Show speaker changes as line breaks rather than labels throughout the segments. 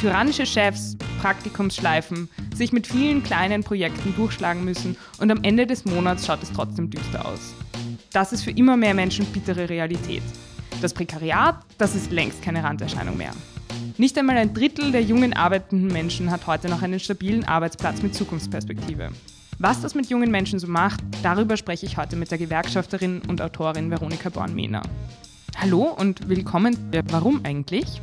Tyrannische Chefs, Praktikumsschleifen, sich mit vielen kleinen Projekten durchschlagen müssen und am Ende des Monats schaut es trotzdem düster aus. Das ist für immer mehr Menschen bittere Realität. Das Prekariat, das ist längst keine Randerscheinung mehr. Nicht einmal ein Drittel der jungen arbeitenden Menschen hat heute noch einen stabilen Arbeitsplatz mit Zukunftsperspektive. Was das mit jungen Menschen so macht, darüber spreche ich heute mit der Gewerkschafterin und Autorin Veronika Born-Mehner. Hallo und willkommen. Warum eigentlich?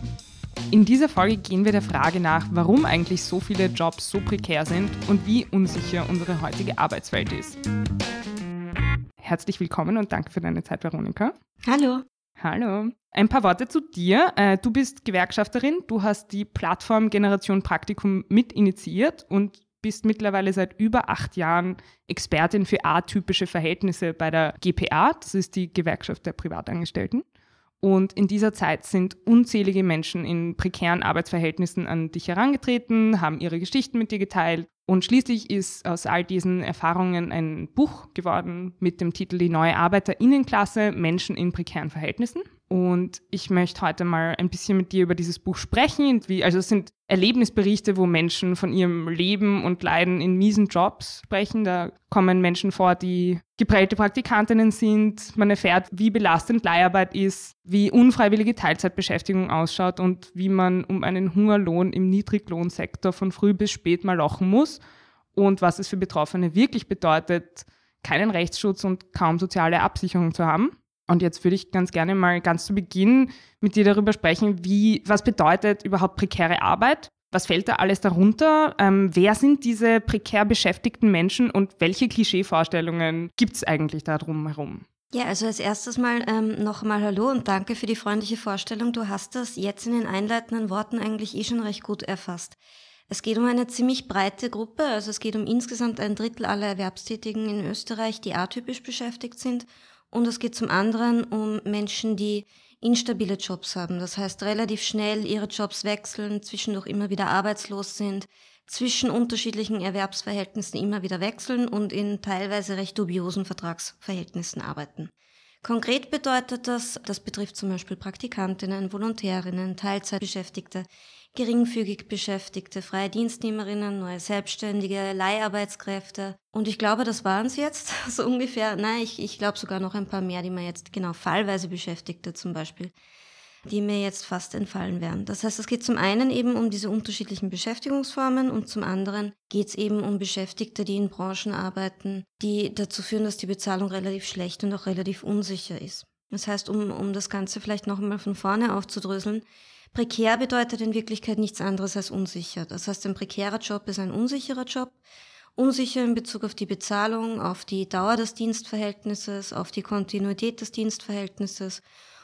In dieser Folge gehen wir der Frage nach, warum eigentlich so viele Jobs so prekär sind und wie unsicher unsere heutige Arbeitswelt ist. Herzlich willkommen und danke für deine Zeit, Veronika.
Hallo.
Hallo. Ein paar Worte zu dir. Äh, du bist Gewerkschafterin, du hast die Plattform Generation Praktikum mit initiiert und bist mittlerweile seit über acht Jahren Expertin für atypische Verhältnisse bei der GPA, das ist die Gewerkschaft der Privatangestellten. Und in dieser Zeit sind unzählige Menschen in prekären Arbeitsverhältnissen an dich herangetreten, haben ihre Geschichten mit dir geteilt. Und schließlich ist aus all diesen Erfahrungen ein Buch geworden mit dem Titel Die neue Arbeiterinnenklasse Menschen in prekären Verhältnissen. Und ich möchte heute mal ein bisschen mit dir über dieses Buch sprechen. Wie, also es sind Erlebnisberichte, wo Menschen von ihrem Leben und Leiden in miesen Jobs sprechen. Da kommen Menschen vor, die geprellte Praktikantinnen sind. Man erfährt, wie belastend Leiharbeit ist, wie unfreiwillige Teilzeitbeschäftigung ausschaut und wie man um einen Hungerlohn im Niedriglohnsektor von früh bis spät mal lochen muss und was es für Betroffene wirklich bedeutet, keinen Rechtsschutz und kaum soziale Absicherung zu haben. Und jetzt würde ich ganz gerne mal ganz zu Beginn mit dir darüber sprechen, wie, was bedeutet überhaupt prekäre Arbeit? Was fällt da alles darunter? Ähm, wer sind diese prekär beschäftigten Menschen und welche Klischeevorstellungen gibt es eigentlich da drumherum?
Ja, also als erstes mal ähm, noch einmal Hallo und danke für die freundliche Vorstellung. Du hast das jetzt in den einleitenden Worten eigentlich eh schon recht gut erfasst. Es geht um eine ziemlich breite Gruppe, also es geht um insgesamt ein Drittel aller Erwerbstätigen in Österreich, die atypisch beschäftigt sind und es geht zum anderen um Menschen, die instabile Jobs haben. Das heißt, relativ schnell ihre Jobs wechseln, zwischendurch immer wieder arbeitslos sind, zwischen unterschiedlichen Erwerbsverhältnissen immer wieder wechseln und in teilweise recht dubiosen Vertragsverhältnissen arbeiten. Konkret bedeutet das, das betrifft zum Beispiel Praktikantinnen, Volontärinnen, Teilzeitbeschäftigte, geringfügig Beschäftigte, freie Dienstnehmerinnen, neue Selbstständige, Leiharbeitskräfte. Und ich glaube, das waren es jetzt so ungefähr. Nein, ich, ich glaube sogar noch ein paar mehr, die man jetzt genau fallweise Beschäftigte zum Beispiel die mir jetzt fast entfallen wären. Das heißt, es geht zum einen eben um diese unterschiedlichen Beschäftigungsformen und zum anderen geht es eben um Beschäftigte, die in Branchen arbeiten, die dazu führen, dass die Bezahlung relativ schlecht und auch relativ unsicher ist. Das heißt, um, um das Ganze vielleicht noch einmal von vorne aufzudröseln, Prekär bedeutet in Wirklichkeit nichts anderes als unsicher. Das heißt, ein prekärer Job ist ein unsicherer Job. Unsicher in Bezug auf die Bezahlung, auf die Dauer des Dienstverhältnisses, auf die Kontinuität des Dienstverhältnisses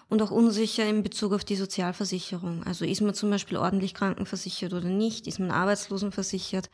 und auch unsicher in Bezug auf die Sozialversicherung. Also ist man zum Beispiel ordentlich krankenversichert oder nicht? Ist man arbeitslosenversichert?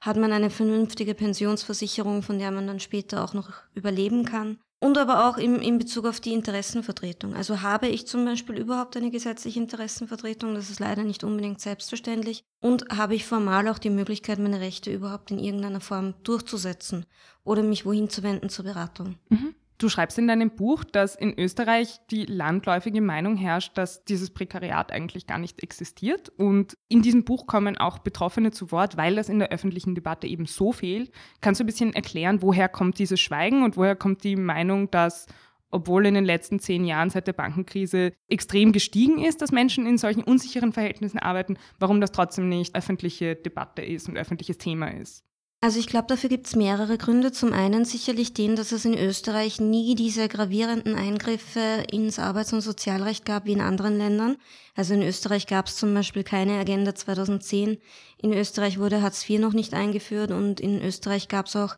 Hat man eine vernünftige Pensionsversicherung, von der man dann später auch noch überleben kann? Und aber auch im, in Bezug auf die Interessenvertretung. Also habe ich zum Beispiel überhaupt eine gesetzliche Interessenvertretung? Das ist leider nicht unbedingt selbstverständlich. Und habe ich formal auch die Möglichkeit, meine Rechte überhaupt in irgendeiner Form durchzusetzen oder mich wohin zu wenden zur Beratung?
Mhm. Du schreibst in deinem Buch, dass in Österreich die landläufige Meinung herrscht, dass dieses Prekariat eigentlich gar nicht existiert. Und in diesem Buch kommen auch Betroffene zu Wort, weil das in der öffentlichen Debatte eben so fehlt. Kannst du ein bisschen erklären, woher kommt dieses Schweigen und woher kommt die Meinung, dass obwohl in den letzten zehn Jahren seit der Bankenkrise extrem gestiegen ist, dass Menschen in solchen unsicheren Verhältnissen arbeiten, warum das trotzdem nicht öffentliche Debatte ist und öffentliches Thema ist?
Also ich glaube, dafür gibt es mehrere Gründe. Zum einen sicherlich den, dass es in Österreich nie diese gravierenden Eingriffe ins Arbeits- und Sozialrecht gab wie in anderen Ländern. Also in Österreich gab es zum Beispiel keine Agenda 2010. In Österreich wurde Hartz IV noch nicht eingeführt und in Österreich gab es auch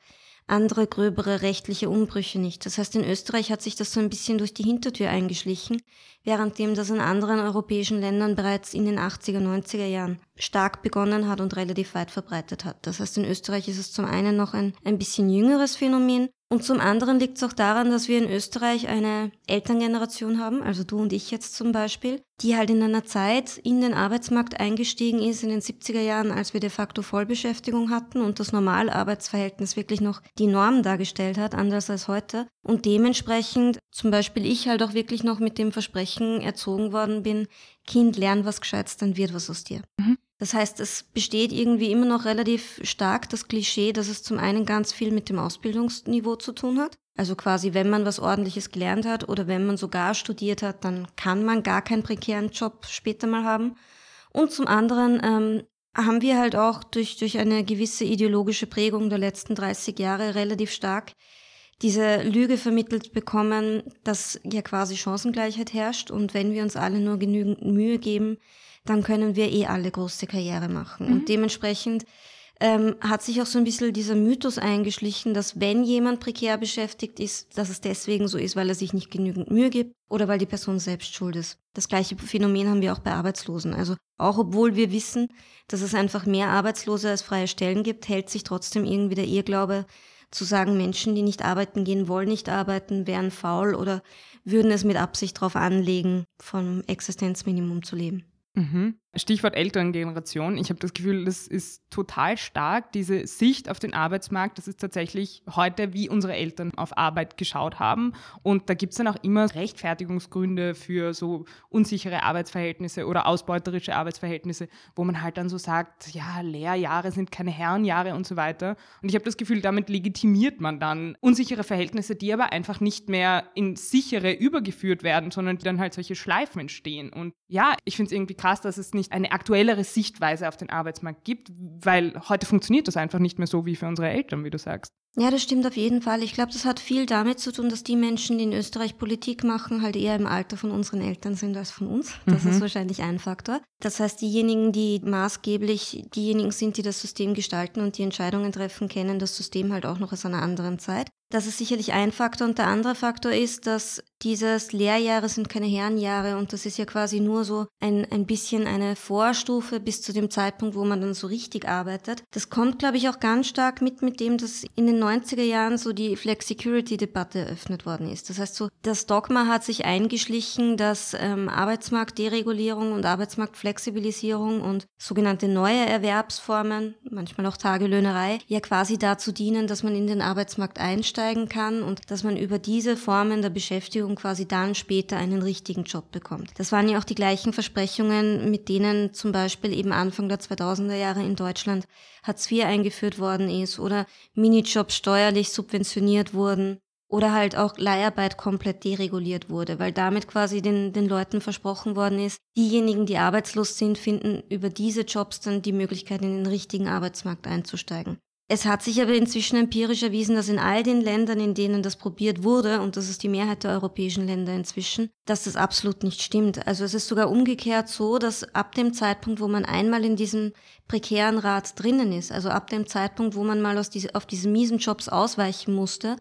andere gröbere rechtliche Umbrüche nicht. Das heißt, in Österreich hat sich das so ein bisschen durch die Hintertür eingeschlichen, währenddem das in anderen europäischen Ländern bereits in den 80er, 90er Jahren stark begonnen hat und relativ weit verbreitet hat. Das heißt, in Österreich ist es zum einen noch ein, ein bisschen jüngeres Phänomen und zum anderen liegt es auch daran, dass wir in Österreich eine Elterngeneration haben, also du und ich jetzt zum Beispiel, die halt in einer Zeit in den Arbeitsmarkt eingestiegen ist, in den 70er Jahren, als wir de facto Vollbeschäftigung hatten und das Normalarbeitsverhältnis wirklich noch die Norm dargestellt hat, anders als heute. Und dementsprechend zum Beispiel ich halt auch wirklich noch mit dem Versprechen erzogen worden bin, Kind, lern was Gescheites, dann wird was aus dir. Mhm. Das heißt, es besteht irgendwie immer noch relativ stark das Klischee, dass es zum einen ganz viel mit dem Ausbildungsniveau zu tun hat. Also quasi, wenn man was Ordentliches gelernt hat oder wenn man sogar studiert hat, dann kann man gar keinen prekären Job später mal haben. Und zum anderen ähm, haben wir halt auch durch, durch eine gewisse ideologische Prägung der letzten 30 Jahre relativ stark diese Lüge vermittelt bekommen, dass ja quasi Chancengleichheit herrscht und wenn wir uns alle nur genügend Mühe geben, dann können wir eh alle große Karriere machen. Mhm. Und dementsprechend ähm, hat sich auch so ein bisschen dieser Mythos eingeschlichen, dass wenn jemand prekär beschäftigt ist, dass es deswegen so ist, weil er sich nicht genügend Mühe gibt oder weil die Person selbst schuld ist. Das gleiche Phänomen haben wir auch bei Arbeitslosen. Also auch obwohl wir wissen, dass es einfach mehr Arbeitslose als freie Stellen gibt, hält sich trotzdem irgendwie der Irrglaube zu sagen, Menschen, die nicht arbeiten gehen, wollen nicht arbeiten, wären faul oder würden es mit Absicht darauf anlegen, vom Existenzminimum zu leben.
Mhm. Stichwort Elterngeneration. Ich habe das Gefühl, das ist total stark, diese Sicht auf den Arbeitsmarkt. Das ist tatsächlich heute, wie unsere Eltern auf Arbeit geschaut haben. Und da gibt es dann auch immer Rechtfertigungsgründe für so unsichere Arbeitsverhältnisse oder ausbeuterische Arbeitsverhältnisse, wo man halt dann so sagt, ja, Lehrjahre sind keine Herrenjahre und so weiter. Und ich habe das Gefühl, damit legitimiert man dann unsichere Verhältnisse, die aber einfach nicht mehr in sichere übergeführt werden, sondern die dann halt solche Schleifen entstehen. Und ja, ich finde es irgendwie krass, dass es nicht nicht eine aktuellere Sichtweise auf den Arbeitsmarkt gibt, weil heute funktioniert das einfach nicht mehr so wie für unsere Eltern, wie du sagst.
Ja, das stimmt auf jeden Fall. Ich glaube, das hat viel damit zu tun, dass die Menschen, die in Österreich Politik machen, halt eher im Alter von unseren Eltern sind als von uns. Das mhm. ist wahrscheinlich ein Faktor. Das heißt, diejenigen, die maßgeblich diejenigen sind, die das System gestalten und die Entscheidungen treffen, kennen das System halt auch noch aus einer anderen Zeit. Das ist sicherlich ein Faktor. Und der andere Faktor ist, dass dieses Lehrjahre sind keine Herrenjahre und das ist ja quasi nur so ein, ein bisschen eine Vorstufe bis zu dem Zeitpunkt, wo man dann so richtig arbeitet. Das kommt, glaube ich, auch ganz stark mit mit dem, dass in den 90er Jahren so die Flex-Security-Debatte eröffnet worden ist. Das heißt so, das Dogma hat sich eingeschlichen, dass ähm, Arbeitsmarktderegulierung und Arbeitsmarktflexibilisierung und sogenannte neue Erwerbsformen, manchmal auch Tagelöhnerei, ja quasi dazu dienen, dass man in den Arbeitsmarkt einsteigen kann und dass man über diese Formen der Beschäftigung quasi dann später einen richtigen Job bekommt. Das waren ja auch die gleichen Versprechungen, mit denen zum Beispiel eben Anfang der 2000er Jahre in Deutschland Hartz IV eingeführt worden ist oder Steuerlich subventioniert wurden oder halt auch Leiharbeit komplett dereguliert wurde, weil damit quasi den, den Leuten versprochen worden ist, diejenigen, die arbeitslos sind, finden über diese Jobs dann die Möglichkeit, in den richtigen Arbeitsmarkt einzusteigen. Es hat sich aber inzwischen empirisch erwiesen, dass in all den Ländern, in denen das probiert wurde, und das ist die Mehrheit der europäischen Länder inzwischen, dass das absolut nicht stimmt. Also es ist sogar umgekehrt so, dass ab dem Zeitpunkt, wo man einmal in diesem prekären Rat drinnen ist, also ab dem Zeitpunkt, wo man mal aus diese, auf diese miesen Jobs ausweichen musste,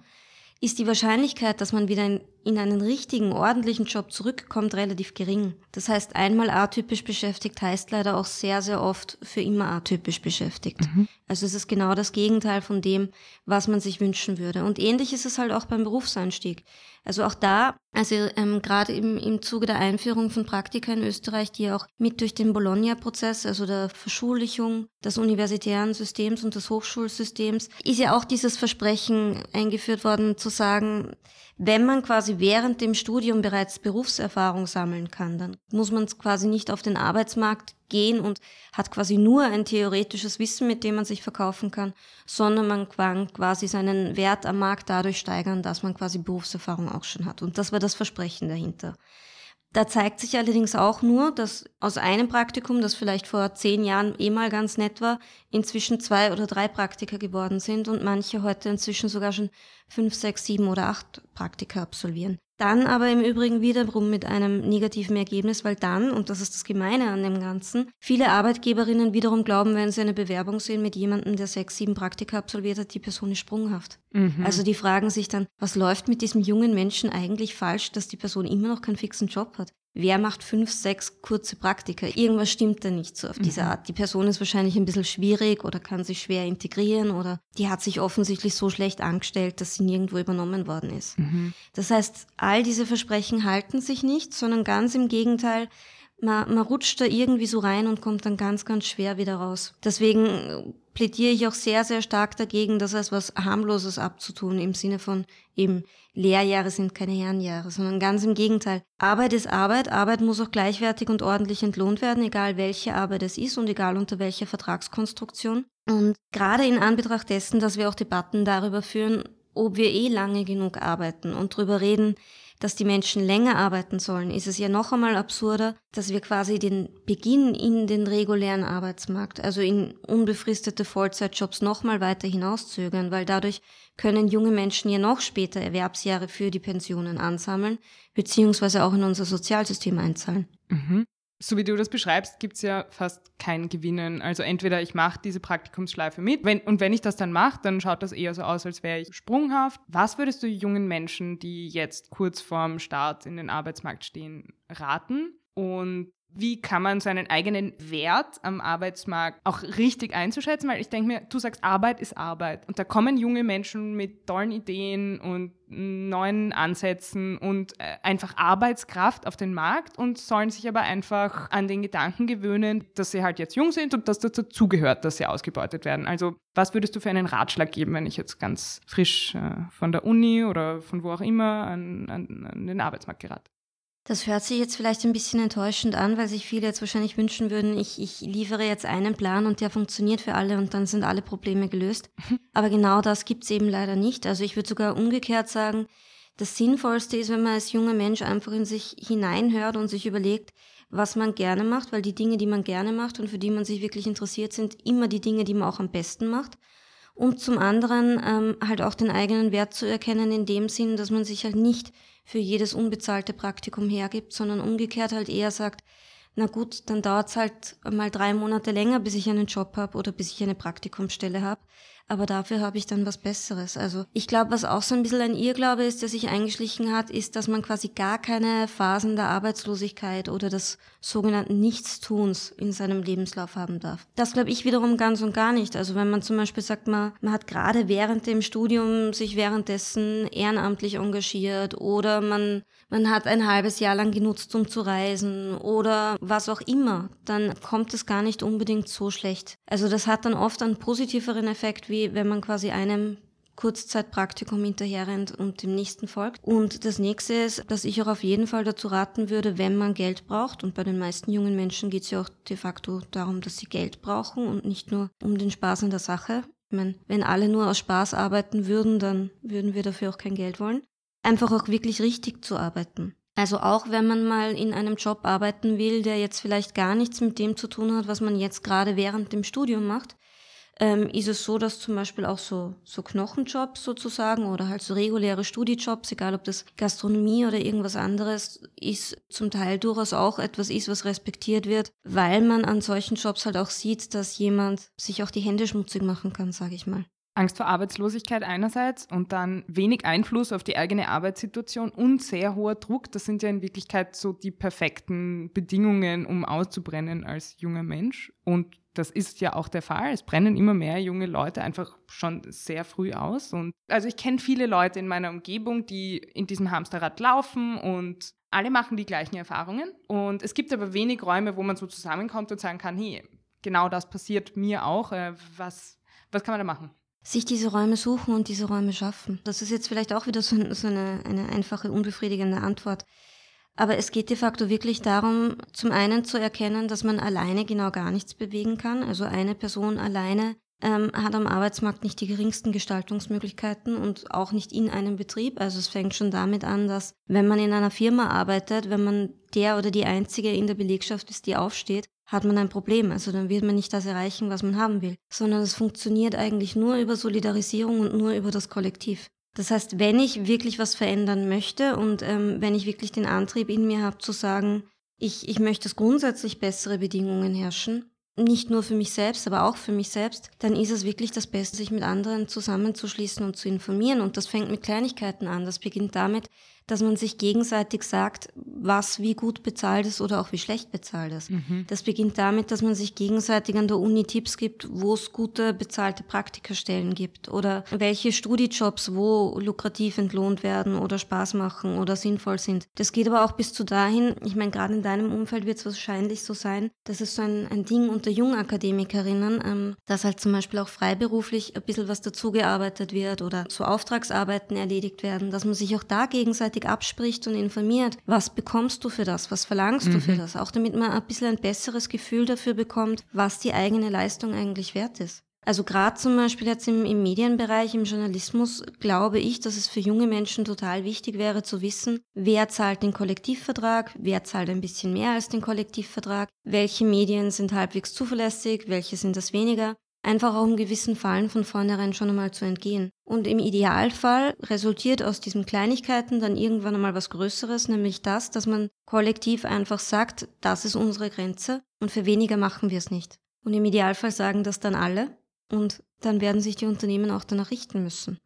ist die Wahrscheinlichkeit, dass man wieder in, in, einen richtigen, ordentlichen Job zurückkommt, relativ gering. Das heißt, einmal atypisch beschäftigt heißt leider auch sehr, sehr oft für immer atypisch beschäftigt. Mhm. Also es ist genau das Gegenteil von dem, was man sich wünschen würde. Und ähnlich ist es halt auch beim Berufseinstieg. Also auch da, also ähm, gerade im, im Zuge der Einführung von Praktika in Österreich, die auch mit durch den Bologna-Prozess, also der Verschullichung des universitären Systems und des Hochschulsystems, ist ja auch dieses Versprechen eingeführt worden, zu sagen, wenn man quasi während dem Studium bereits Berufserfahrung sammeln kann, dann muss man quasi nicht auf den Arbeitsmarkt gehen und hat quasi nur ein theoretisches Wissen, mit dem man sich verkaufen kann, sondern man kann quasi seinen Wert am Markt dadurch steigern, dass man quasi Berufserfahrung auch schon hat. Und das war das Versprechen dahinter. Da zeigt sich allerdings auch nur, dass aus einem Praktikum, das vielleicht vor zehn Jahren eh mal ganz nett war, inzwischen zwei oder drei Praktika geworden sind und manche heute inzwischen sogar schon fünf, sechs, sieben oder acht Praktika absolvieren. Dann aber im Übrigen wiederum mit einem negativen Ergebnis, weil dann, und das ist das Gemeine an dem Ganzen, viele Arbeitgeberinnen wiederum glauben, wenn sie eine Bewerbung sehen mit jemandem, der sechs, sieben Praktika absolviert hat, die Person ist sprunghaft. Mhm. Also die fragen sich dann, was läuft mit diesem jungen Menschen eigentlich falsch, dass die Person immer noch keinen fixen Job hat? Wer macht fünf, sechs kurze Praktika? Irgendwas stimmt da nicht so auf diese mhm. Art. Die Person ist wahrscheinlich ein bisschen schwierig oder kann sich schwer integrieren oder die hat sich offensichtlich so schlecht angestellt, dass sie nirgendwo übernommen worden ist. Mhm. Das heißt, all diese Versprechen halten sich nicht, sondern ganz im Gegenteil, man, man rutscht da irgendwie so rein und kommt dann ganz, ganz schwer wieder raus. Deswegen plädiere ich auch sehr, sehr stark dagegen, das als was harmloses abzutun, im Sinne von eben Lehrjahre sind keine Herrenjahre, sondern ganz im Gegenteil. Arbeit ist Arbeit, Arbeit muss auch gleichwertig und ordentlich entlohnt werden, egal welche Arbeit es ist und egal unter welcher Vertragskonstruktion. Und gerade in Anbetracht dessen, dass wir auch Debatten darüber führen, ob wir eh lange genug arbeiten und darüber reden, dass die Menschen länger arbeiten sollen, ist es ja noch einmal absurder, dass wir quasi den Beginn in den regulären Arbeitsmarkt, also in unbefristete Vollzeitjobs noch mal weiter hinauszögern, weil dadurch können junge Menschen ja noch später Erwerbsjahre für die Pensionen ansammeln, beziehungsweise auch in unser Sozialsystem einzahlen.
Mhm so wie du das beschreibst, gibt es ja fast kein Gewinnen. Also entweder ich mache diese Praktikumsschleife mit wenn, und wenn ich das dann mache, dann schaut das eher so aus, als wäre ich sprunghaft. Was würdest du jungen Menschen, die jetzt kurz vorm Start in den Arbeitsmarkt stehen, raten? Und wie kann man seinen eigenen Wert am Arbeitsmarkt auch richtig einzuschätzen? Weil ich denke mir, du sagst, Arbeit ist Arbeit. Und da kommen junge Menschen mit tollen Ideen und neuen Ansätzen und äh, einfach Arbeitskraft auf den Markt und sollen sich aber einfach an den Gedanken gewöhnen, dass sie halt jetzt jung sind und dass das dazugehört, dass sie ausgebeutet werden. Also was würdest du für einen Ratschlag geben, wenn ich jetzt ganz frisch äh, von der Uni oder von wo auch immer an, an, an den Arbeitsmarkt gerate?
Das hört sich jetzt vielleicht ein bisschen enttäuschend an, weil sich viele jetzt wahrscheinlich wünschen würden, ich, ich liefere jetzt einen Plan und der funktioniert für alle und dann sind alle Probleme gelöst. Aber genau das gibt es eben leider nicht. Also ich würde sogar umgekehrt sagen, das Sinnvollste ist, wenn man als junger Mensch einfach in sich hineinhört und sich überlegt, was man gerne macht, weil die Dinge, die man gerne macht und für die man sich wirklich interessiert, sind immer die Dinge, die man auch am besten macht. Und zum anderen ähm, halt auch den eigenen Wert zu erkennen in dem Sinn, dass man sich halt nicht für jedes unbezahlte Praktikum hergibt, sondern umgekehrt halt eher sagt, na gut, dann dauert es halt mal drei Monate länger, bis ich einen Job habe oder bis ich eine Praktikumsstelle habe aber dafür habe ich dann was Besseres. Also ich glaube, was auch so ein bisschen ein Irrglaube ist, der sich eingeschlichen hat, ist, dass man quasi gar keine Phasen der Arbeitslosigkeit oder des sogenannten Nichtstuns in seinem Lebenslauf haben darf. Das glaube ich wiederum ganz und gar nicht. Also wenn man zum Beispiel sagt, man, man hat gerade während dem Studium sich währenddessen ehrenamtlich engagiert oder man, man hat ein halbes Jahr lang genutzt, um zu reisen oder was auch immer, dann kommt es gar nicht unbedingt so schlecht. Also das hat dann oft einen positiveren Effekt, wie wenn man quasi einem Kurzzeitpraktikum hinterherrennt und dem nächsten folgt. Und das nächste ist, dass ich auch auf jeden Fall dazu raten würde, wenn man Geld braucht, und bei den meisten jungen Menschen geht es ja auch de facto darum, dass sie Geld brauchen und nicht nur um den Spaß in der Sache. Ich meine, wenn alle nur aus Spaß arbeiten würden, dann würden wir dafür auch kein Geld wollen. Einfach auch wirklich richtig zu arbeiten. Also auch wenn man mal in einem Job arbeiten will, der jetzt vielleicht gar nichts mit dem zu tun hat, was man jetzt gerade während dem Studium macht, ähm, ist es so, dass zum Beispiel auch so, so Knochenjobs sozusagen oder halt so reguläre Studijobs, egal ob das Gastronomie oder irgendwas anderes ist, zum Teil durchaus auch etwas ist, was respektiert wird, weil man an solchen Jobs halt auch sieht, dass jemand sich auch die Hände schmutzig machen kann, sage ich mal.
Angst vor Arbeitslosigkeit einerseits und dann wenig Einfluss auf die eigene Arbeitssituation und sehr hoher Druck. Das sind ja in Wirklichkeit so die perfekten Bedingungen, um auszubrennen als junger Mensch. Und das ist ja auch der Fall. Es brennen immer mehr junge Leute einfach schon sehr früh aus. Und also ich kenne viele Leute in meiner Umgebung, die in diesem Hamsterrad laufen und alle machen die gleichen Erfahrungen. Und es gibt aber wenig Räume, wo man so zusammenkommt und sagen kann, hey, genau das passiert mir auch. Äh, was, was kann man da machen?
sich diese Räume suchen und diese Räume schaffen. Das ist jetzt vielleicht auch wieder so, so eine, eine einfache, unbefriedigende Antwort. Aber es geht de facto wirklich darum, zum einen zu erkennen, dass man alleine genau gar nichts bewegen kann. Also eine Person alleine ähm, hat am Arbeitsmarkt nicht die geringsten Gestaltungsmöglichkeiten und auch nicht in einem Betrieb. Also es fängt schon damit an, dass wenn man in einer Firma arbeitet, wenn man der oder die Einzige in der Belegschaft ist, die aufsteht, hat man ein Problem. Also dann wird man nicht das erreichen, was man haben will, sondern es funktioniert eigentlich nur über Solidarisierung und nur über das Kollektiv. Das heißt, wenn ich wirklich was verändern möchte und ähm, wenn ich wirklich den Antrieb in mir habe zu sagen, ich, ich möchte, dass grundsätzlich bessere Bedingungen herrschen, nicht nur für mich selbst, aber auch für mich selbst, dann ist es wirklich das Beste, sich mit anderen zusammenzuschließen und zu informieren. Und das fängt mit Kleinigkeiten an. Das beginnt damit, dass man sich gegenseitig sagt, was wie gut bezahlt ist oder auch wie schlecht bezahlt ist. Mhm. Das beginnt damit, dass man sich gegenseitig an der Uni Tipps gibt, wo es gute bezahlte Praktikerstellen gibt oder welche Studijobs wo lukrativ entlohnt werden oder Spaß machen oder sinnvoll sind. Das geht aber auch bis zu dahin, ich meine, gerade in deinem Umfeld wird es wahrscheinlich so sein, dass es so ein, ein Ding unter Jungakademikerinnen, ähm, dass halt zum Beispiel auch freiberuflich ein bisschen was dazugearbeitet wird oder so Auftragsarbeiten erledigt werden, dass man sich auch da gegenseitig abspricht und informiert, was bekommst du für das, was verlangst mhm. du für mhm. das, auch damit man ein bisschen ein besseres Gefühl dafür bekommt, was die eigene Leistung eigentlich wert ist. Also gerade zum Beispiel jetzt im, im, Medienbereich, im Journalismus, glaube ich, dass es für junge Menschen total wichtig wäre zu wissen, wer zahlt den Kollektivvertrag, wer zahlt ein bisschen mehr als den Kollektivvertrag, welche Medien sind halbwegs zuverlässig, welche sind das weniger. Einfach auch um gewissen Fallen von vornherein schon einmal zu entgehen. Und im Idealfall resultiert aus diesen Kleinigkeiten dann irgendwann einmal was Größeres, nämlich das, dass man kollektiv einfach sagt, das ist unsere Grenze und für weniger machen wir es nicht. Und im Idealfall sagen das dann alle und dann werden sich die Unternehmen auch danach richten müssen.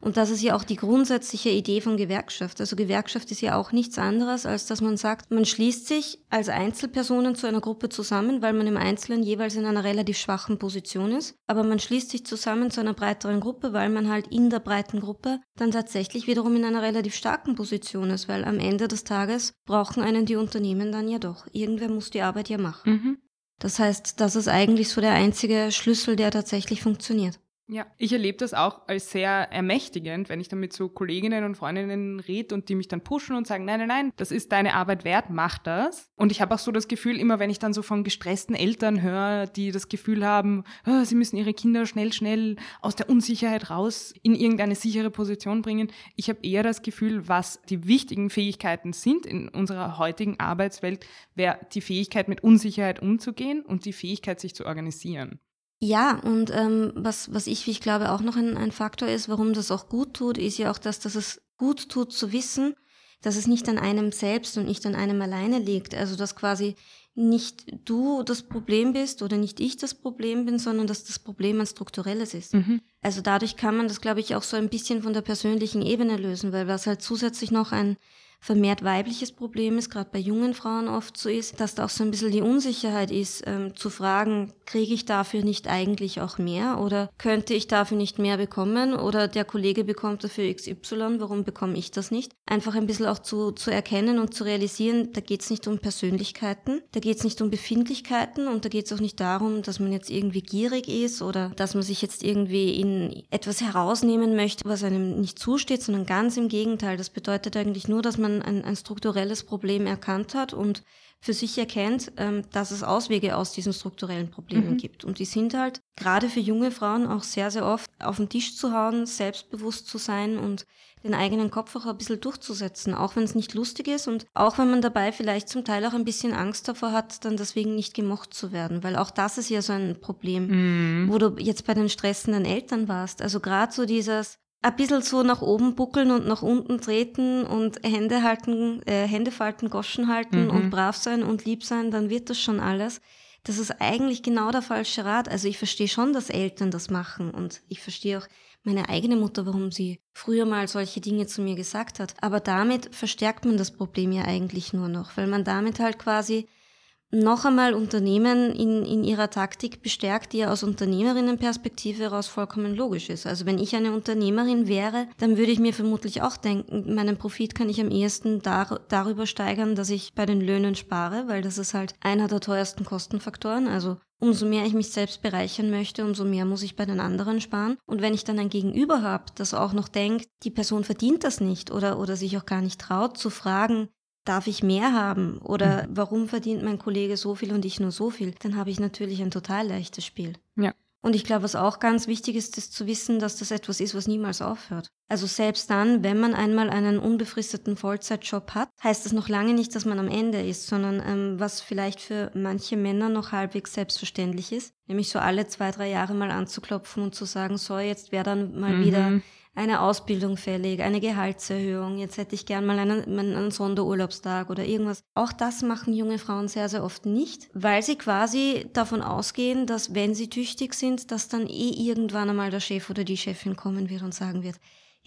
Und das ist ja auch die grundsätzliche Idee von Gewerkschaft. Also Gewerkschaft ist ja auch nichts anderes, als dass man sagt, man schließt sich als Einzelpersonen zu einer Gruppe zusammen, weil man im Einzelnen jeweils in einer relativ schwachen Position ist. Aber man schließt sich zusammen zu einer breiteren Gruppe, weil man halt in der breiten Gruppe dann tatsächlich wiederum in einer relativ starken Position ist, weil am Ende des Tages brauchen einen die Unternehmen dann ja doch. Irgendwer muss die Arbeit ja machen. Mhm. Das heißt, das ist eigentlich so der einzige Schlüssel, der tatsächlich funktioniert.
Ja, ich erlebe das auch als sehr ermächtigend, wenn ich dann mit so Kolleginnen und Freundinnen rede und die mich dann pushen und sagen, nein, nein, nein, das ist deine Arbeit wert, mach das. Und ich habe auch so das Gefühl, immer wenn ich dann so von gestressten Eltern höre, die das Gefühl haben, oh, sie müssen ihre Kinder schnell, schnell aus der Unsicherheit raus in irgendeine sichere Position bringen, ich habe eher das Gefühl, was die wichtigen Fähigkeiten sind in unserer heutigen Arbeitswelt, wäre die Fähigkeit, mit Unsicherheit umzugehen und die Fähigkeit, sich zu organisieren.
Ja, und ähm, was, was ich, wie ich glaube, auch noch ein, ein Faktor ist, warum das auch gut tut, ist ja auch das, dass es gut tut zu wissen, dass es nicht an einem selbst und nicht an einem alleine liegt. Also dass quasi nicht du das Problem bist oder nicht ich das Problem bin, sondern dass das Problem ein strukturelles ist. Mhm. Also dadurch kann man das, glaube ich, auch so ein bisschen von der persönlichen Ebene lösen, weil was halt zusätzlich noch ein vermehrt weibliches Problem ist, gerade bei jungen Frauen oft so ist, dass da auch so ein bisschen die Unsicherheit ist, ähm, zu fragen, kriege ich dafür nicht eigentlich auch mehr oder könnte ich dafür nicht mehr bekommen oder der Kollege bekommt dafür XY, warum bekomme ich das nicht? Einfach ein bisschen auch zu, zu erkennen und zu realisieren, da geht es nicht um Persönlichkeiten, da geht es nicht um Befindlichkeiten und da geht es auch nicht darum, dass man jetzt irgendwie gierig ist oder dass man sich jetzt irgendwie in etwas herausnehmen möchte, was einem nicht zusteht, sondern ganz im Gegenteil. Das bedeutet eigentlich nur, dass man man ein, ein strukturelles Problem erkannt hat und für sich erkennt, ähm, dass es Auswege aus diesen strukturellen Problemen mhm. gibt. Und die sind halt gerade für junge Frauen auch sehr, sehr oft auf den Tisch zu hauen, selbstbewusst zu sein und den eigenen Kopf auch ein bisschen durchzusetzen, auch wenn es nicht lustig ist und auch wenn man dabei vielleicht zum Teil auch ein bisschen Angst davor hat, dann deswegen nicht gemocht zu werden, weil auch das ist ja so ein Problem, mhm. wo du jetzt bei den stressenden Eltern warst. Also gerade so dieses, ein bisschen so nach oben buckeln und nach unten treten und Hände halten, äh, Hände falten, Goschen halten mhm. und brav sein und lieb sein, dann wird das schon alles. Das ist eigentlich genau der falsche Rat. Also ich verstehe schon, dass Eltern das machen und ich verstehe auch meine eigene Mutter, warum sie früher mal solche Dinge zu mir gesagt hat. Aber damit verstärkt man das Problem ja eigentlich nur noch, weil man damit halt quasi noch einmal Unternehmen in, in ihrer Taktik bestärkt, die ja aus Unternehmerinnenperspektive heraus vollkommen logisch ist. Also wenn ich eine Unternehmerin wäre, dann würde ich mir vermutlich auch denken, meinen Profit kann ich am ehesten dar darüber steigern, dass ich bei den Löhnen spare, weil das ist halt einer der teuersten Kostenfaktoren. Also umso mehr ich mich selbst bereichern möchte, umso mehr muss ich bei den anderen sparen. Und wenn ich dann ein Gegenüber habe, das auch noch denkt, die Person verdient das nicht oder, oder sich auch gar nicht traut zu fragen, darf ich mehr haben oder mhm. warum verdient mein Kollege so viel und ich nur so viel, dann habe ich natürlich ein total leichtes Spiel. Ja. Und ich glaube, was auch ganz wichtig ist, ist zu wissen, dass das etwas ist, was niemals aufhört. Also selbst dann, wenn man einmal einen unbefristeten Vollzeitjob hat, heißt das noch lange nicht, dass man am Ende ist, sondern ähm, was vielleicht für manche Männer noch halbwegs selbstverständlich ist, nämlich so alle zwei, drei Jahre mal anzuklopfen und zu sagen, so, jetzt wäre dann mal mhm. wieder eine Ausbildung fällig, eine Gehaltserhöhung, jetzt hätte ich gern mal einen, einen Sonderurlaubstag oder irgendwas. Auch das machen junge Frauen sehr, sehr oft nicht, weil sie quasi davon ausgehen, dass wenn sie tüchtig sind, dass dann eh irgendwann einmal der Chef oder die Chefin kommen wird und sagen wird,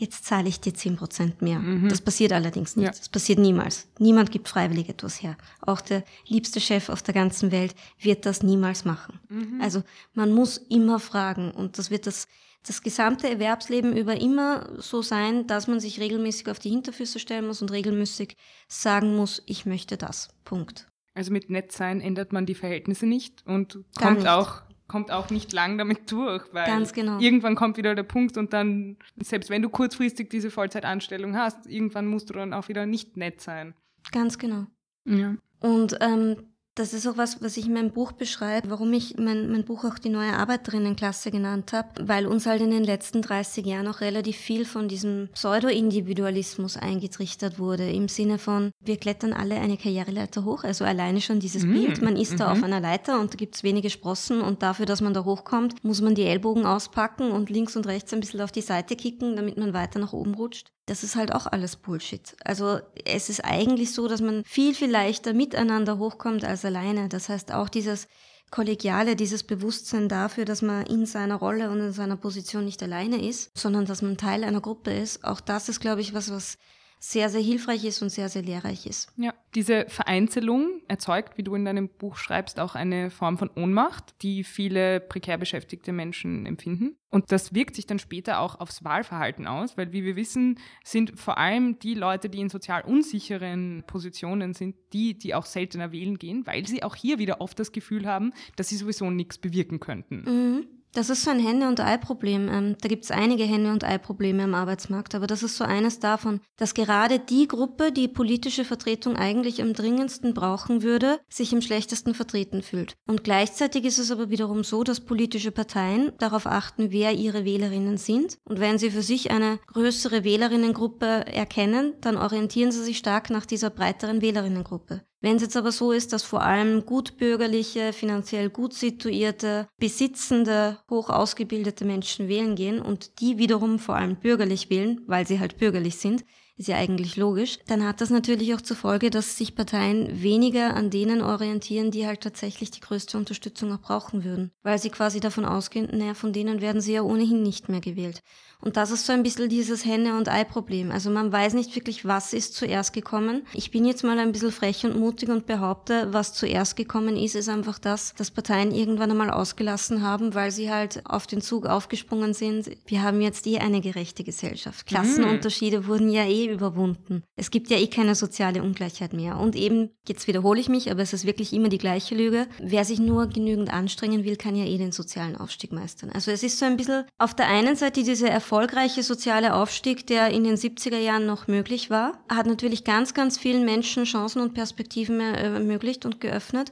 jetzt zahle ich dir 10% mehr. Mhm. Das passiert allerdings nicht. Ja. Das passiert niemals. Niemand gibt freiwillig etwas her. Auch der liebste Chef auf der ganzen Welt wird das niemals machen. Mhm. Also man muss immer fragen und das wird das das gesamte Erwerbsleben über immer so sein, dass man sich regelmäßig auf die Hinterfüße stellen muss und regelmäßig sagen muss, ich möchte das. Punkt.
Also mit Nettsein ändert man die Verhältnisse nicht und kommt nicht. auch kommt auch nicht lang damit durch, weil
genau.
irgendwann kommt wieder der Punkt und dann, selbst wenn du kurzfristig diese Vollzeitanstellung hast, irgendwann musst du dann auch wieder nicht nett sein.
Ganz genau.
Ja.
Und ähm, das ist auch was, was ich in meinem Buch beschreibe, warum ich mein, mein Buch auch die neue Arbeiterinnenklasse genannt habe, weil uns halt in den letzten 30 Jahren auch relativ viel von diesem Pseudo-Individualismus eingetrichtert wurde, im Sinne von, wir klettern alle eine Karriereleiter hoch, also alleine schon dieses mm, Bild, man ist -hmm. da auf einer Leiter und da gibt es wenige Sprossen und dafür, dass man da hochkommt, muss man die Ellbogen auspacken und links und rechts ein bisschen auf die Seite kicken, damit man weiter nach oben rutscht das ist halt auch alles Bullshit. Also es ist eigentlich so, dass man viel, viel leichter miteinander hochkommt als alleine. Das heißt auch dieses Kollegiale, dieses Bewusstsein dafür, dass man in seiner Rolle und in seiner Position nicht alleine ist, sondern dass man Teil einer Gruppe ist. Auch das ist, glaube ich, was, was sehr, sehr hilfreich ist und sehr, sehr lehrreich ist.
Ja, diese Vereinzelung erzeugt, wie du in deinem Buch schreibst, auch eine Form von Ohnmacht, die viele prekär beschäftigte Menschen empfinden. Und das wirkt sich dann später auch aufs Wahlverhalten aus, weil wie wir wissen, sind vor allem die Leute, die in sozial unsicheren Positionen sind, die, die auch seltener wählen gehen, weil sie auch hier wieder oft das Gefühl haben, dass sie sowieso nichts bewirken könnten.
Mhm. Das ist so ein Henne- und Ei-Problem. Ähm, da gibt es einige Henne- und Ei-Probleme am Arbeitsmarkt, aber das ist so eines davon, dass gerade die Gruppe, die politische Vertretung eigentlich am dringendsten brauchen würde, sich am schlechtesten vertreten fühlt. Und gleichzeitig ist es aber wiederum so, dass politische Parteien darauf achten, wer ihre Wählerinnen sind. Und wenn sie für sich eine größere Wählerinnengruppe erkennen, dann orientieren sie sich stark nach dieser breiteren Wählerinnengruppe. Wenn es jetzt aber so ist, dass vor allem gutbürgerliche, finanziell gut situierte, besitzende, hoch ausgebildete Menschen wählen gehen und die wiederum vor allem bürgerlich wählen, weil sie halt bürgerlich sind, ist ja eigentlich logisch, dann hat das natürlich auch zur Folge, dass sich Parteien weniger an denen orientieren, die halt tatsächlich die größte Unterstützung auch brauchen würden. Weil sie quasi davon ausgehen, naja, von denen werden sie ja ohnehin nicht mehr gewählt. Und das ist so ein bisschen dieses Henne- und Ei-Problem. Also man weiß nicht wirklich, was ist zuerst gekommen. Ich bin jetzt mal ein bisschen frech und mutig und behaupte, was zuerst gekommen ist, ist einfach das, dass Parteien irgendwann einmal ausgelassen haben, weil sie halt auf den Zug aufgesprungen sind. Wir haben jetzt eh eine gerechte Gesellschaft. Klassenunterschiede mhm. wurden ja eh überwunden. Es gibt ja eh keine soziale Ungleichheit mehr. Und eben, jetzt wiederhole ich mich, aber es ist wirklich immer die gleiche Lüge. Wer sich nur genügend anstrengen will, kann ja eh den sozialen Aufstieg meistern. Also es ist so ein bisschen auf der einen Seite diese Erfolg erfolgreiche soziale Aufstieg, der in den 70er Jahren noch möglich war, hat natürlich ganz, ganz vielen Menschen Chancen und Perspektiven äh, ermöglicht und geöffnet,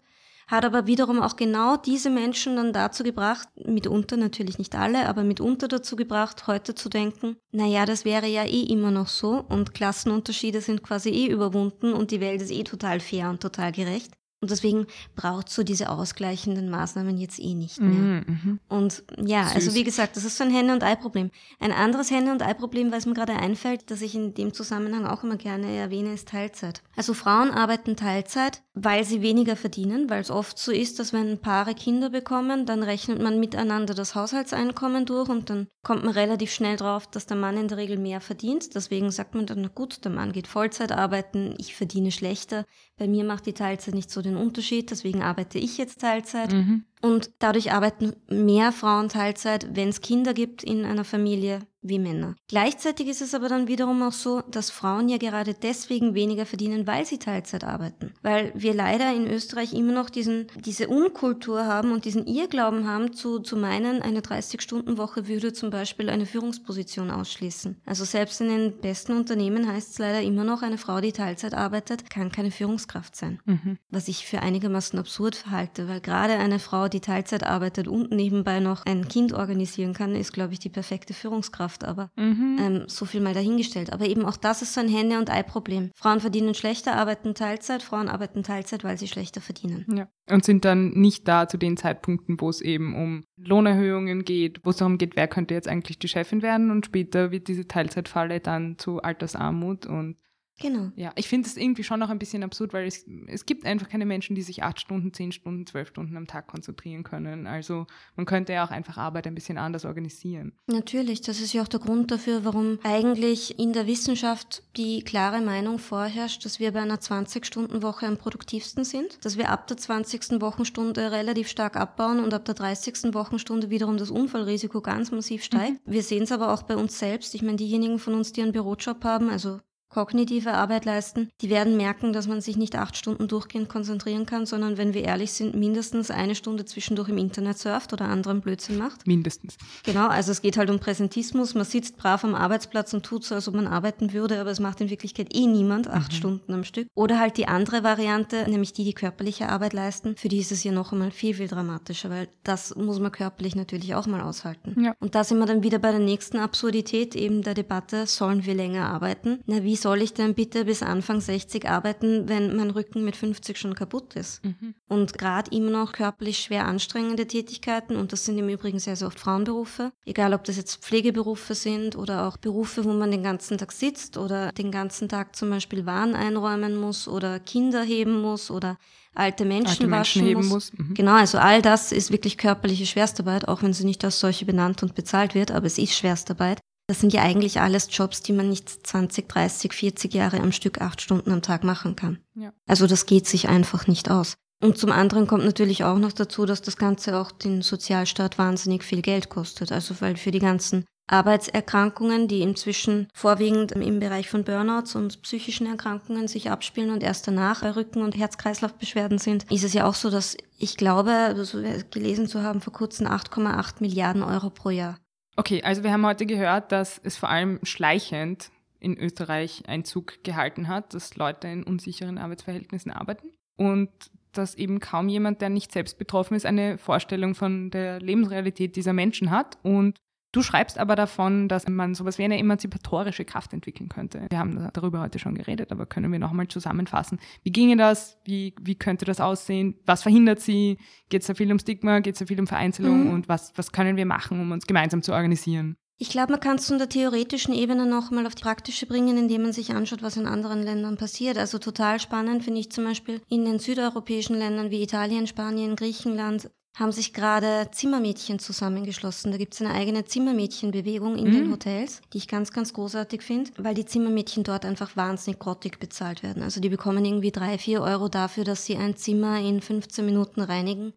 hat aber wiederum auch genau diese Menschen dann dazu gebracht, mitunter natürlich nicht alle, aber mitunter dazu gebracht, heute zu denken, naja, das wäre ja eh immer noch so und Klassenunterschiede sind quasi eh überwunden und die Welt ist eh total fair und total gerecht. Und deswegen braucht so diese ausgleichenden Maßnahmen jetzt eh nicht mehr. Mhm, mhm. und ja, Süß. also wie gesagt, das ist so ein Henne- und Ei-Problem. Ein anderes Henne- und Ei-Problem, was mir gerade einfällt, das ich in dem Zusammenhang auch immer gerne erwähne, ist Teilzeit. Also Frauen arbeiten Teilzeit, weil sie weniger verdienen, weil es oft so ist, dass wenn Paare Kinder bekommen, dann rechnet man miteinander das Haushaltseinkommen durch und dann kommt man relativ schnell drauf, dass der Mann in der Regel mehr verdient. Deswegen sagt man dann, na gut, der Mann geht Vollzeit arbeiten, ich verdiene schlechter. Bei mir macht die Teilzeit nicht so den Unterschied, deswegen arbeite ich jetzt Teilzeit. Mhm. Und dadurch arbeiten mehr Frauen Teilzeit, wenn es Kinder gibt in einer Familie, wie Männer. Gleichzeitig ist es aber dann wiederum auch so, dass Frauen ja gerade deswegen weniger verdienen, weil sie Teilzeit arbeiten. Weil wir leider in Österreich immer noch diesen, diese Unkultur haben und diesen Irrglauben haben, zu, zu meinen, eine 30-Stunden-Woche würde zum Beispiel eine Führungsposition ausschließen. Also selbst in den besten Unternehmen heißt es leider immer noch, eine Frau, die Teilzeit arbeitet, kann keine Führungskraft sein. Mhm. Was ich für einigermaßen absurd halte, weil gerade eine Frau, die Teilzeit arbeitet und nebenbei noch ein Kind organisieren kann, ist, glaube ich, die perfekte Führungskraft. Aber mhm. ähm, so viel mal dahingestellt. Aber eben auch das ist so ein Henne- und Ei-Problem. Frauen verdienen schlechter, arbeiten Teilzeit, Frauen arbeiten Teilzeit, weil sie schlechter verdienen.
Ja. Und sind dann nicht da zu den Zeitpunkten, wo es eben um Lohnerhöhungen geht, wo es darum geht, wer könnte jetzt eigentlich die Chefin werden und später wird diese Teilzeitfalle dann zu Altersarmut und
Genau.
Ja, ich finde es irgendwie schon noch ein bisschen absurd, weil es, es gibt einfach keine Menschen, die sich acht Stunden, zehn Stunden, zwölf Stunden am Tag konzentrieren können. Also man könnte ja auch einfach Arbeit ein bisschen anders organisieren.
Natürlich, das ist ja auch der Grund dafür, warum eigentlich in der Wissenschaft die klare Meinung vorherrscht, dass wir bei einer 20-Stunden-Woche am produktivsten sind, dass wir ab der 20. Wochenstunde relativ stark abbauen und ab der 30. Wochenstunde wiederum das Unfallrisiko ganz massiv steigt. Mhm. Wir sehen es aber auch bei uns selbst. Ich meine, diejenigen von uns, die einen Bürojob haben, also kognitive Arbeit leisten, die werden merken, dass man sich nicht acht Stunden durchgehend konzentrieren kann, sondern wenn wir ehrlich sind, mindestens eine Stunde zwischendurch im Internet surft oder anderen Blödsinn macht.
Mindestens.
Genau, also es geht halt um Präsentismus. Man sitzt brav am Arbeitsplatz und tut so, als ob man arbeiten würde, aber es macht in Wirklichkeit eh niemand acht mhm. Stunden am Stück. Oder halt die andere Variante, nämlich die, die körperliche Arbeit leisten. Für die ist es ja noch einmal viel, viel dramatischer, weil das muss man körperlich natürlich auch mal aushalten. Ja. Und da sind wir dann wieder bei der nächsten Absurdität eben der Debatte, sollen wir länger arbeiten? Na, wie soll ich denn bitte bis Anfang 60 arbeiten, wenn mein Rücken mit 50 schon kaputt ist? Mhm. Und gerade immer noch körperlich schwer anstrengende Tätigkeiten, und das sind im Übrigen sehr, sehr oft Frauenberufe, egal ob das jetzt Pflegeberufe sind oder auch Berufe, wo man den ganzen Tag sitzt oder den ganzen Tag zum Beispiel Waren einräumen muss oder Kinder heben muss oder alte Menschen alte waschen Menschen muss. muss. Mhm. Genau, also all das ist wirklich körperliche Schwerstarbeit, auch wenn sie nicht als solche benannt und bezahlt wird, aber es ist Schwerstarbeit. Das sind ja eigentlich alles Jobs, die man nicht 20, 30, 40 Jahre am Stück acht Stunden am Tag machen kann. Ja. Also das geht sich einfach nicht aus. Und zum anderen kommt natürlich auch noch dazu, dass das Ganze auch den Sozialstaat wahnsinnig viel Geld kostet. Also weil für die ganzen Arbeitserkrankungen, die inzwischen vorwiegend im Bereich von Burnouts und psychischen Erkrankungen sich abspielen und erst danach Rücken- und Herz-Kreislauf-Beschwerden sind, ist es ja auch so, dass ich glaube, also gelesen zu haben vor kurzem 8,8 Milliarden Euro pro Jahr
Okay, also wir haben heute gehört, dass es vor allem schleichend in Österreich Einzug gehalten hat, dass Leute in unsicheren Arbeitsverhältnissen arbeiten und dass eben kaum jemand, der nicht selbst betroffen ist, eine Vorstellung von der Lebensrealität dieser Menschen hat und Du schreibst aber davon, dass man sowas wie eine emanzipatorische Kraft entwickeln könnte. Wir haben darüber heute schon geredet, aber können wir nochmal zusammenfassen. Wie ginge das? Wie, wie könnte das aussehen? Was verhindert sie? Geht es da viel um Stigma? Geht es da viel um Vereinzelung? Mhm. Und was, was können wir machen, um uns gemeinsam zu organisieren?
Ich glaube, man kann es von der theoretischen Ebene nochmal auf die praktische bringen, indem man sich anschaut, was in anderen Ländern passiert. Also total spannend finde ich zum Beispiel in den südeuropäischen Ländern wie Italien, Spanien, Griechenland haben sich gerade Zimmermädchen zusammengeschlossen. Da gibt es eine eigene Zimmermädchenbewegung in mhm. den Hotels, die ich ganz, ganz großartig finde, weil die Zimmermädchen dort einfach wahnsinnig grottig bezahlt werden. Also die bekommen irgendwie drei, vier Euro dafür, dass sie ein Zimmer in 15 Minuten reinigen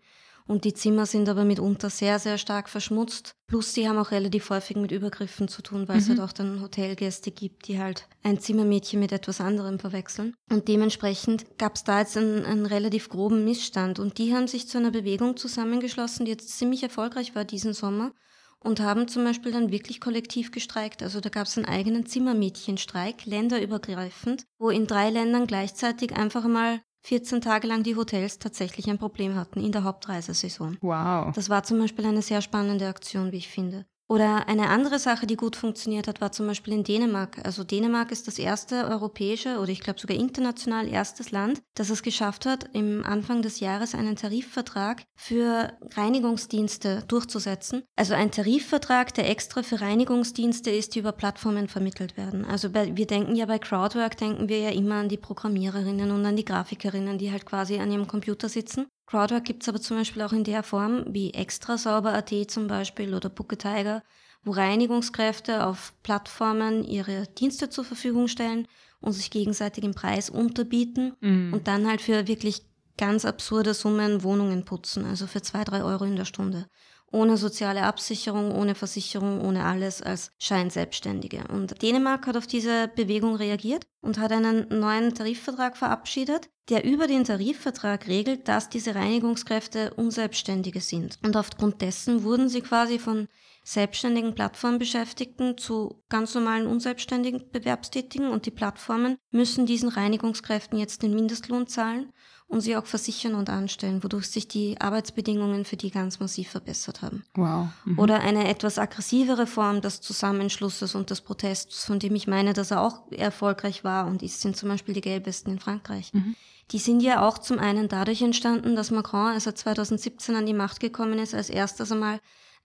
und die Zimmer sind aber mitunter sehr, sehr stark verschmutzt. Plus, die haben auch relativ häufig mit Übergriffen zu tun, weil mhm. es halt auch dann Hotelgäste gibt, die halt ein Zimmermädchen mit etwas anderem verwechseln. Und dementsprechend gab es da jetzt einen, einen relativ groben Missstand. Und die haben sich zu einer Bewegung zusammengeschlossen, die jetzt ziemlich erfolgreich war diesen Sommer und haben zum Beispiel dann wirklich kollektiv gestreikt. Also da gab es einen eigenen Zimmermädchenstreik, länderübergreifend, wo in drei Ländern gleichzeitig einfach mal 14 Tage lang die Hotels tatsächlich ein Problem hatten in der Hauptreisesaison.
Wow.
Das war zum Beispiel eine sehr spannende Aktion, wie ich finde. Oder eine andere Sache, die gut funktioniert hat, war zum Beispiel in Dänemark. Also Dänemark ist das erste europäische oder ich glaube sogar international erstes Land, das es geschafft hat, im Anfang des Jahres einen Tarifvertrag für Reinigungsdienste durchzusetzen. Also ein Tarifvertrag, der extra für Reinigungsdienste ist, die über Plattformen vermittelt werden. Also bei, wir denken ja bei Crowdwork, denken wir ja immer an die Programmiererinnen und an die Grafikerinnen, die halt quasi an ihrem Computer sitzen Crowdwork gibt es aber zum Beispiel auch in der Form wie Extra Sauber.at zum Beispiel oder Booke Tiger, wo Reinigungskräfte auf Plattformen ihre Dienste zur Verfügung stellen und sich gegenseitig im Preis unterbieten mhm. und dann halt für wirklich ganz absurde Summen Wohnungen putzen, also für zwei, drei Euro in der Stunde ohne soziale Absicherung, ohne Versicherung, ohne alles als Scheinselbstständige. Und Dänemark hat auf diese Bewegung reagiert und hat einen neuen Tarifvertrag verabschiedet, der über den Tarifvertrag regelt, dass diese Reinigungskräfte Unselbstständige sind. Und aufgrund dessen wurden sie quasi von selbstständigen Plattformbeschäftigten zu ganz normalen unselbstständigen Bewerbstätigen und die Plattformen müssen diesen Reinigungskräften jetzt den Mindestlohn zahlen und sie auch versichern und anstellen, wodurch sich die Arbeitsbedingungen für die ganz massiv verbessert haben.
Wow.
Mhm. Oder eine etwas aggressivere Form des Zusammenschlusses und des Protests, von dem ich meine, dass er auch erfolgreich war und ist, sind zum Beispiel die Gelbwesten in Frankreich. Mhm. Die sind ja auch zum einen dadurch entstanden, dass Macron, als er 2017 an die Macht gekommen ist, als erstes einmal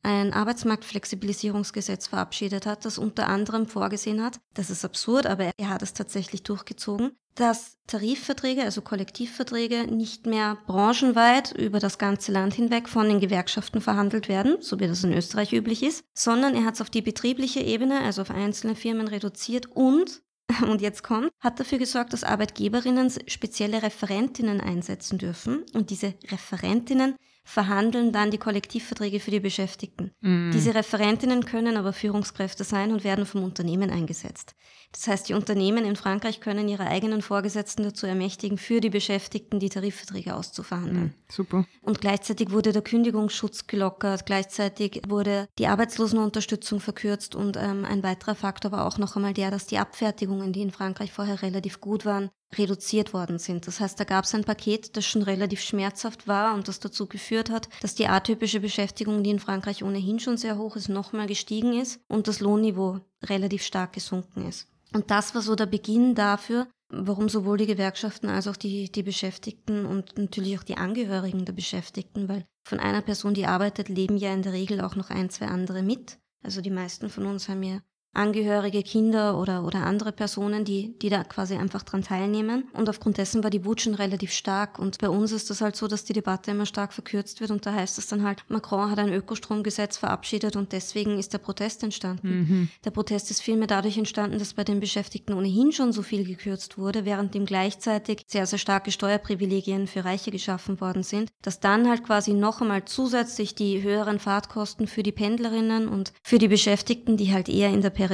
ein Arbeitsmarktflexibilisierungsgesetz verabschiedet hat, das unter anderem vorgesehen hat, das ist absurd, aber er hat es tatsächlich durchgezogen, dass Tarifverträge, also Kollektivverträge, nicht mehr branchenweit über das ganze Land hinweg von den Gewerkschaften verhandelt werden, so wie das in Österreich üblich ist, sondern er hat es auf die betriebliche Ebene, also auf einzelne Firmen reduziert und und jetzt kommt, hat dafür gesorgt, dass Arbeitgeberinnen spezielle Referentinnen einsetzen dürfen. Und diese Referentinnen verhandeln dann die Kollektivverträge für die Beschäftigten. Mhm. Diese Referentinnen können aber Führungskräfte sein und werden vom Unternehmen eingesetzt. Das heißt, die Unternehmen in Frankreich können ihre eigenen Vorgesetzten dazu ermächtigen, für die Beschäftigten die Tarifverträge auszuverhandeln. Mhm,
super.
Und gleichzeitig wurde der Kündigungsschutz gelockert, gleichzeitig wurde die Arbeitslosenunterstützung verkürzt und ähm, ein weiterer Faktor war auch noch einmal der, dass die Abfertigungen, die in Frankreich vorher relativ gut waren, reduziert worden sind. Das heißt, da gab es ein Paket, das schon relativ schmerzhaft war und das dazu geführt hat, dass die atypische Beschäftigung, die in Frankreich ohnehin schon sehr hoch ist, nochmal gestiegen ist und das Lohnniveau relativ stark gesunken ist. Und das war so der Beginn dafür, warum sowohl die Gewerkschaften als auch die, die Beschäftigten und natürlich auch die Angehörigen der Beschäftigten, weil von einer Person, die arbeitet, leben ja in der Regel auch noch ein, zwei andere mit. Also die meisten von uns haben ja Angehörige, Kinder oder, oder andere Personen, die, die da quasi einfach dran teilnehmen. Und aufgrund dessen war die Wut schon relativ stark. Und bei uns ist das halt so, dass die Debatte immer stark verkürzt wird. Und da heißt es dann halt, Macron hat ein Ökostromgesetz verabschiedet und deswegen ist der Protest entstanden. Mhm. Der Protest ist vielmehr dadurch entstanden, dass bei den Beschäftigten ohnehin schon so viel gekürzt wurde, während dem gleichzeitig sehr, sehr starke Steuerprivilegien für Reiche geschaffen worden sind, dass dann halt quasi noch einmal zusätzlich die höheren Fahrtkosten für die Pendlerinnen und für die Beschäftigten, die halt eher in der Peripherie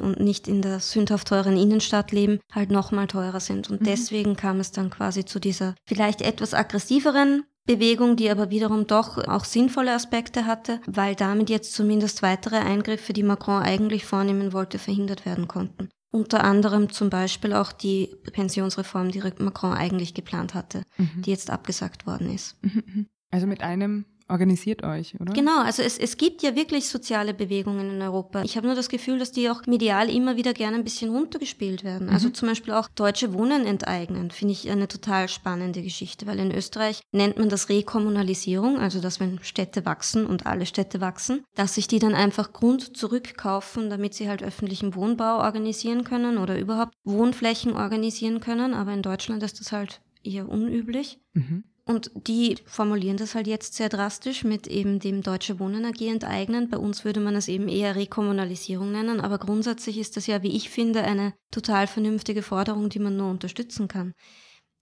und nicht in der sündhaft teuren Innenstadt leben, halt nochmal teurer sind. Und mhm. deswegen kam es dann quasi zu dieser vielleicht etwas aggressiveren Bewegung, die aber wiederum doch auch sinnvolle Aspekte hatte, weil damit jetzt zumindest weitere Eingriffe, die Macron eigentlich vornehmen wollte, verhindert werden konnten. Unter anderem zum Beispiel auch die Pensionsreform, die Macron eigentlich geplant hatte, mhm. die jetzt abgesagt worden ist. Mhm,
mhm. Also mit einem organisiert euch, oder?
Genau, also es, es gibt ja wirklich soziale Bewegungen in Europa. Ich habe nur das Gefühl, dass die auch medial immer wieder gerne ein bisschen runtergespielt werden. Also mhm. zum Beispiel auch Deutsche Wohnen enteignen, finde ich eine total spannende Geschichte, weil in Österreich nennt man das Rekommunalisierung, also dass wenn Städte wachsen und alle Städte wachsen, dass sich die dann einfach Grund zurückkaufen, damit sie halt öffentlichen Wohnbau organisieren können oder überhaupt Wohnflächen organisieren können. Aber in Deutschland ist das halt eher unüblich. Mhm. Und die formulieren das halt jetzt sehr drastisch mit eben dem Deutsche Wohnen AG enteignen. Bei uns würde man es eben eher Rekommunalisierung nennen, aber grundsätzlich ist das ja, wie ich finde, eine total vernünftige Forderung, die man nur unterstützen kann.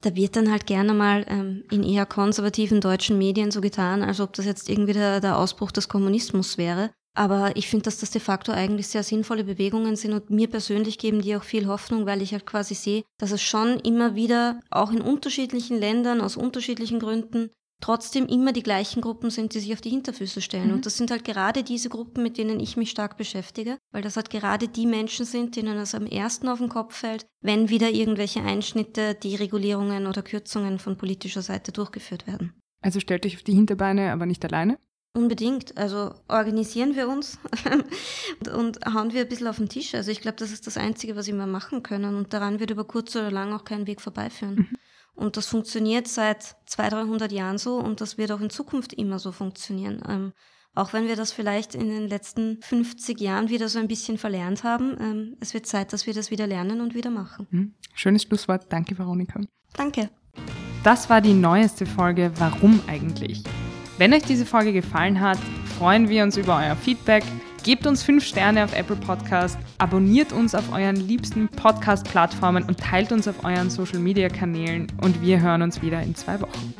Da wird dann halt gerne mal ähm, in eher konservativen deutschen Medien so getan, als ob das jetzt irgendwie der, der Ausbruch des Kommunismus wäre. Aber ich finde, dass das de facto eigentlich sehr sinnvolle Bewegungen sind und mir persönlich geben die auch viel Hoffnung, weil ich halt quasi sehe, dass es schon immer wieder, auch in unterschiedlichen Ländern, aus unterschiedlichen Gründen, trotzdem immer die gleichen Gruppen sind, die sich auf die Hinterfüße stellen. Mhm. Und das sind halt gerade diese Gruppen, mit denen ich mich stark beschäftige, weil das halt gerade die Menschen sind, denen es am ersten auf den Kopf fällt, wenn wieder irgendwelche Einschnitte, Deregulierungen oder Kürzungen von politischer Seite durchgeführt werden.
Also stellt euch auf die Hinterbeine, aber nicht alleine?
Unbedingt. Also organisieren wir uns und hauen wir ein bisschen auf den Tisch. Also ich glaube, das ist das Einzige, was wir machen können. Und daran wird über kurz oder lang auch kein Weg vorbeiführen. Mhm. Und das funktioniert seit 200, 300 Jahren so und das wird auch in Zukunft immer so funktionieren. Ähm, auch wenn wir das vielleicht in den letzten 50 Jahren wieder so ein bisschen verlernt haben. Ähm, es wird Zeit, dass wir das wieder lernen und wieder machen.
Mhm. Schönes Schlusswort. Danke, Veronika.
Danke.
Das war die neueste Folge Warum eigentlich? Wenn euch diese Folge gefallen hat, freuen wir uns über euer Feedback. Gebt uns 5 Sterne auf Apple Podcast, abonniert uns auf euren liebsten Podcast-Plattformen und teilt uns auf euren Social-Media-Kanälen. Und wir hören uns wieder in zwei Wochen.